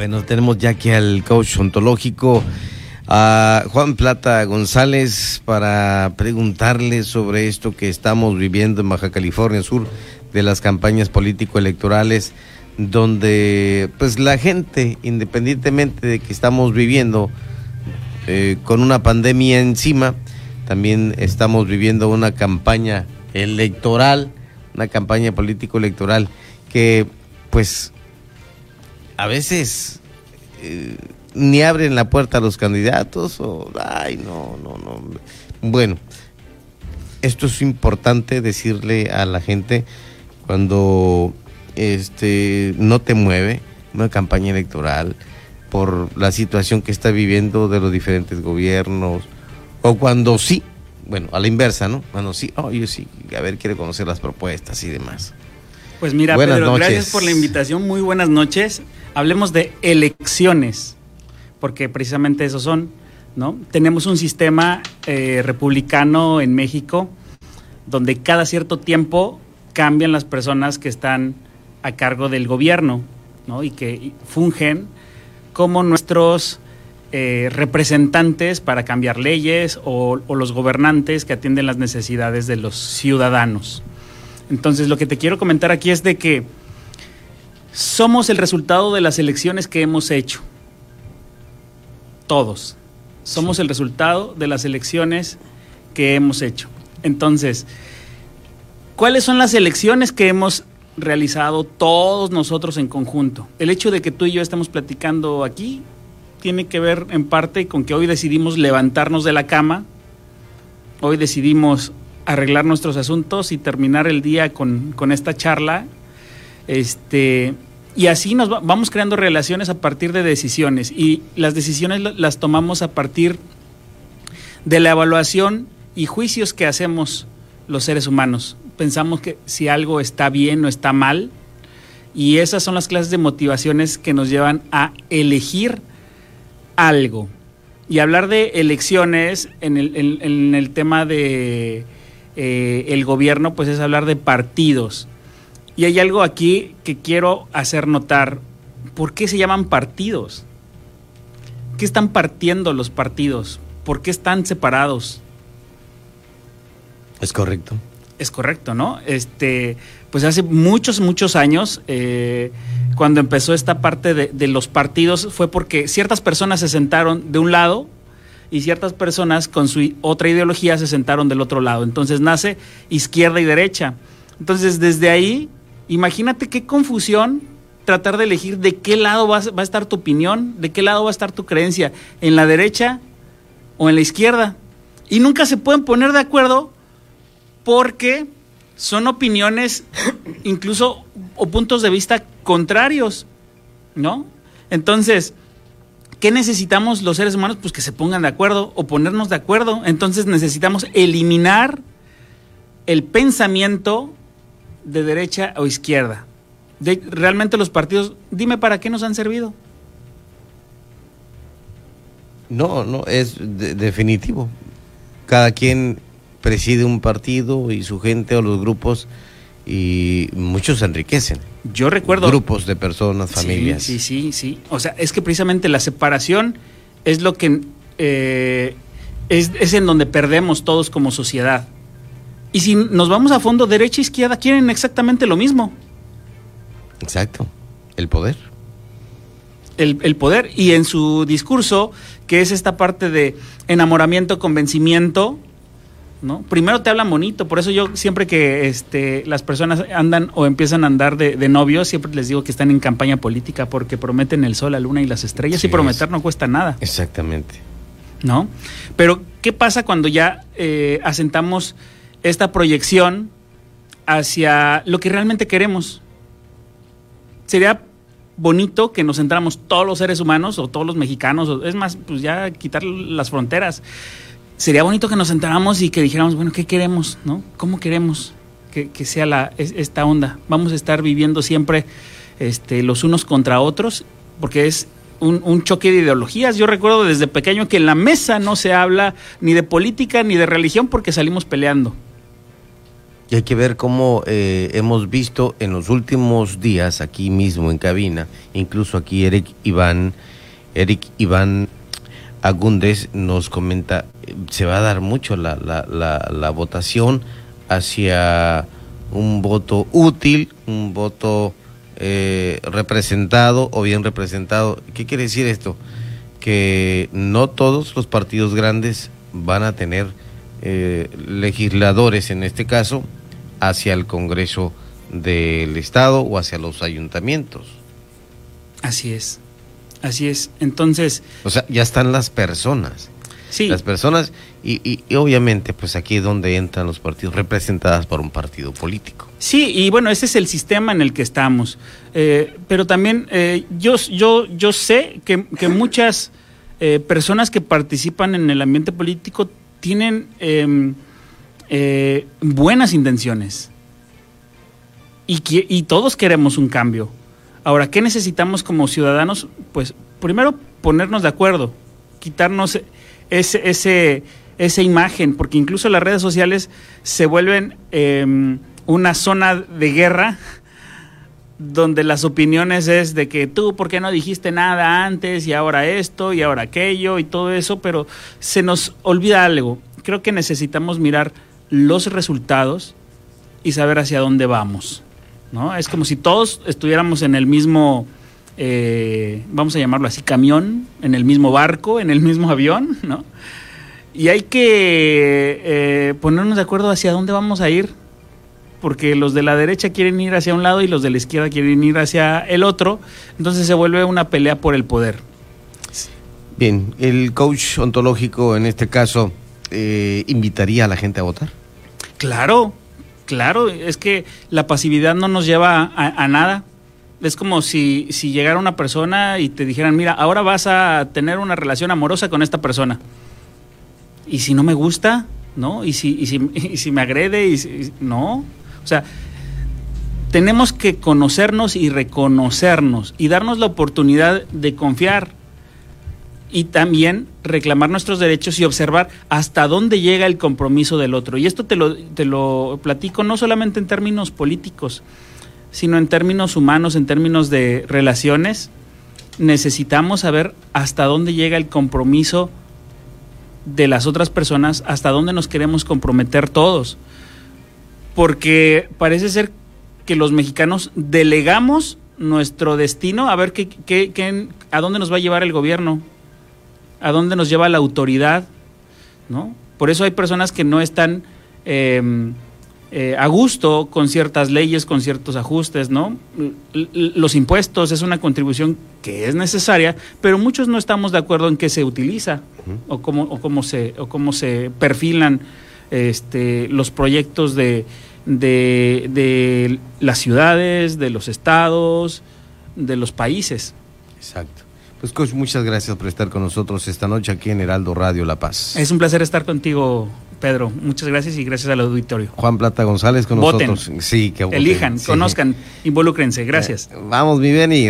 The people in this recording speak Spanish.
Bueno, tenemos ya aquí al coach ontológico, a Juan Plata González, para preguntarle sobre esto que estamos viviendo en Baja California Sur, de las campañas político-electorales, donde pues la gente, independientemente de que estamos viviendo eh, con una pandemia encima, también estamos viviendo una campaña electoral, una campaña político-electoral que pues a veces eh, ni abren la puerta a los candidatos o, ay, no, no, no. Bueno, esto es importante decirle a la gente cuando este no te mueve una campaña electoral por la situación que está viviendo de los diferentes gobiernos o cuando sí, bueno, a la inversa, ¿no? Cuando sí, oye, sí, a ver, quiere conocer las propuestas y demás. Pues mira, Pedro, gracias por la invitación. Muy buenas noches. Hablemos de elecciones, porque precisamente eso son, ¿no? Tenemos un sistema eh, republicano en México donde cada cierto tiempo cambian las personas que están a cargo del gobierno, ¿no? Y que fungen como nuestros eh, representantes para cambiar leyes o los gobernantes que atienden las necesidades de los ciudadanos. Entonces, lo que te quiero comentar aquí es de que somos el resultado de las elecciones que hemos hecho. Todos. Somos el resultado de las elecciones que hemos hecho. Entonces, ¿cuáles son las elecciones que hemos realizado todos nosotros en conjunto? El hecho de que tú y yo estamos platicando aquí tiene que ver en parte con que hoy decidimos levantarnos de la cama, hoy decidimos arreglar nuestros asuntos y terminar el día con, esta charla. Este, y así nos vamos creando relaciones a partir de decisiones y las decisiones las tomamos a partir de la evaluación y juicios que hacemos los seres humanos. Pensamos que si algo está bien o está mal y esas son las clases de motivaciones que nos llevan a elegir algo. Y hablar de elecciones en el, en el tema de eh, el gobierno, pues es hablar de partidos. Y hay algo aquí que quiero hacer notar. ¿Por qué se llaman partidos? ¿Qué están partiendo los partidos? ¿Por qué están separados? Es correcto. Es correcto, ¿no? Este, pues hace muchos, muchos años, eh, cuando empezó esta parte de, de los partidos, fue porque ciertas personas se sentaron de un lado y ciertas personas con su otra ideología se sentaron del otro lado. Entonces nace izquierda y derecha. Entonces desde ahí, imagínate qué confusión tratar de elegir de qué lado va, a estar tu opinión, de qué lado va a estar tu creencia, en la derecha o en la izquierda. Y nunca se pueden poner de acuerdo porque son opiniones incluso o puntos de vista contrarios, ¿no? Entonces, ¿Qué necesitamos los seres humanos? Pues que se pongan de acuerdo o ponernos de acuerdo. Entonces necesitamos eliminar el pensamiento de derecha o izquierda. realmente los partidos, dime para qué nos han servido. No, no, es definitivo. Cada quien preside un partido y su gente o los grupos y muchos se enriquecen. Yo recuerdo... Grupos de personas, familias. Sí, sí, sí, O sea, es que precisamente la separación es lo que... Eh, es, es, en donde perdemos todos como sociedad. Y si nos vamos a fondo, derecha e izquierda quieren exactamente lo mismo. Exacto. El poder. El, el, poder. Y en su discurso, que es esta parte de enamoramiento, convencimiento, ¿no? Primero te hablan bonito, por eso yo siempre que este, las personas andan o empiezan a andar de, novios, siempre les digo que están en campaña política porque prometen el sol, la luna y las estrellas y prometer no cuesta nada. Exactamente. ¿No? Pero, ¿qué pasa cuando ya eh, asentamos esta proyección hacia lo que realmente queremos? Sería bonito que nos centramos todos los seres humanos o todos los mexicanos, es más, pues ya quitar las fronteras sería bonito que nos sentáramos y que dijéramos, bueno, ¿qué queremos? ¿No? ¿Cómo queremos que, sea la, esta onda? Vamos a estar viviendo siempre este, los unos contra otros, porque es un, choque de ideologías. Yo recuerdo desde pequeño que en la mesa no se habla ni de política ni de religión porque salimos peleando. Y hay que ver cómo eh, hemos visto en los últimos días, aquí mismo en cabina, incluso aquí Eric Iván, Eric Iván Agúndez nos comenta, se va a dar mucho la, la, la, votación hacia un voto útil, un voto eh, representado o bien representado. ¿Qué quiere decir esto? Que no todos los partidos grandes van a tener eh, legisladores, en este caso, hacia el Congreso del Estado o hacia los ayuntamientos. Así es, así es. Entonces... O sea, ya están las personas. Sí. Las personas, y, y, y, obviamente, pues aquí es donde entran los partidos representadas por un partido político. Sí, y bueno, ese es el sistema en el que estamos. Eh, pero también eh, yo, yo, yo sé que, que muchas eh, personas que participan en el ambiente político tienen em, eh, buenas intenciones. Y, y todos queremos un cambio. Ahora, ¿qué necesitamos como ciudadanos? Pues primero ponernos de acuerdo, quitarnos ese, ese, esa imagen, porque incluso las redes sociales se vuelven eh, una zona de guerra donde las opiniones es de que tú, ¿por qué no dijiste nada antes y ahora esto y ahora aquello y todo eso? Pero se nos olvida algo. Creo que necesitamos mirar los resultados y saber hacia dónde vamos. ¿no? Es como si todos estuviéramos en el mismo, eh, vamos a llamarlo así, camión, en el mismo barco, en el mismo avión, ¿no? Y hay que eh, ponernos de acuerdo hacia dónde vamos a ir, porque los de la derecha quieren ir hacia un lado y los de la izquierda quieren ir hacia el otro, entonces se vuelve una pelea por el poder. Bien, el coach ontológico en este caso eh, invitaría a la gente a votar. Claro, claro, es que la pasividad no nos lleva a, nada. Es como si, si llegara una persona y te dijeran, mira, ahora vas a tener una relación amorosa con esta persona. Y si no me gusta, ¿no? Y si, y si, si me agrede, y si, no. O sea, tenemos que conocernos y reconocernos y darnos la oportunidad de confiar y también reclamar nuestros derechos y observar hasta dónde llega el compromiso del otro. Y esto te lo, te lo platico no solamente en términos políticos, sino en términos humanos, en términos de relaciones. Necesitamos saber hasta dónde llega el compromiso de las otras personas, hasta dónde nos queremos comprometer todos. Porque parece ser que los mexicanos delegamos nuestro destino a ver qué, qué, qué, a dónde nos va a llevar el gobierno, a dónde nos lleva la autoridad, ¿no? Por eso hay personas que no están eh, eh, a gusto con ciertas leyes, con ciertos ajustes, ¿no? Los impuestos es una contribución que es necesaria, pero muchos no estamos de acuerdo en qué se utiliza uh -huh. o, cómo, o, cómo se, o cómo se perfilan este, los proyectos de, de, de las ciudades, de los estados, de los países. Exacto. Pues coach, muchas gracias por estar con nosotros esta noche aquí en Heraldo Radio La Paz. Es un placer estar contigo, Pedro. Muchas gracias y gracias al auditorio. Juan Plata González con voten, nosotros. Sí, que voten. Elijan, sí. conozcan, involúcrense. Gracias. Eh, vamos, mi Beni.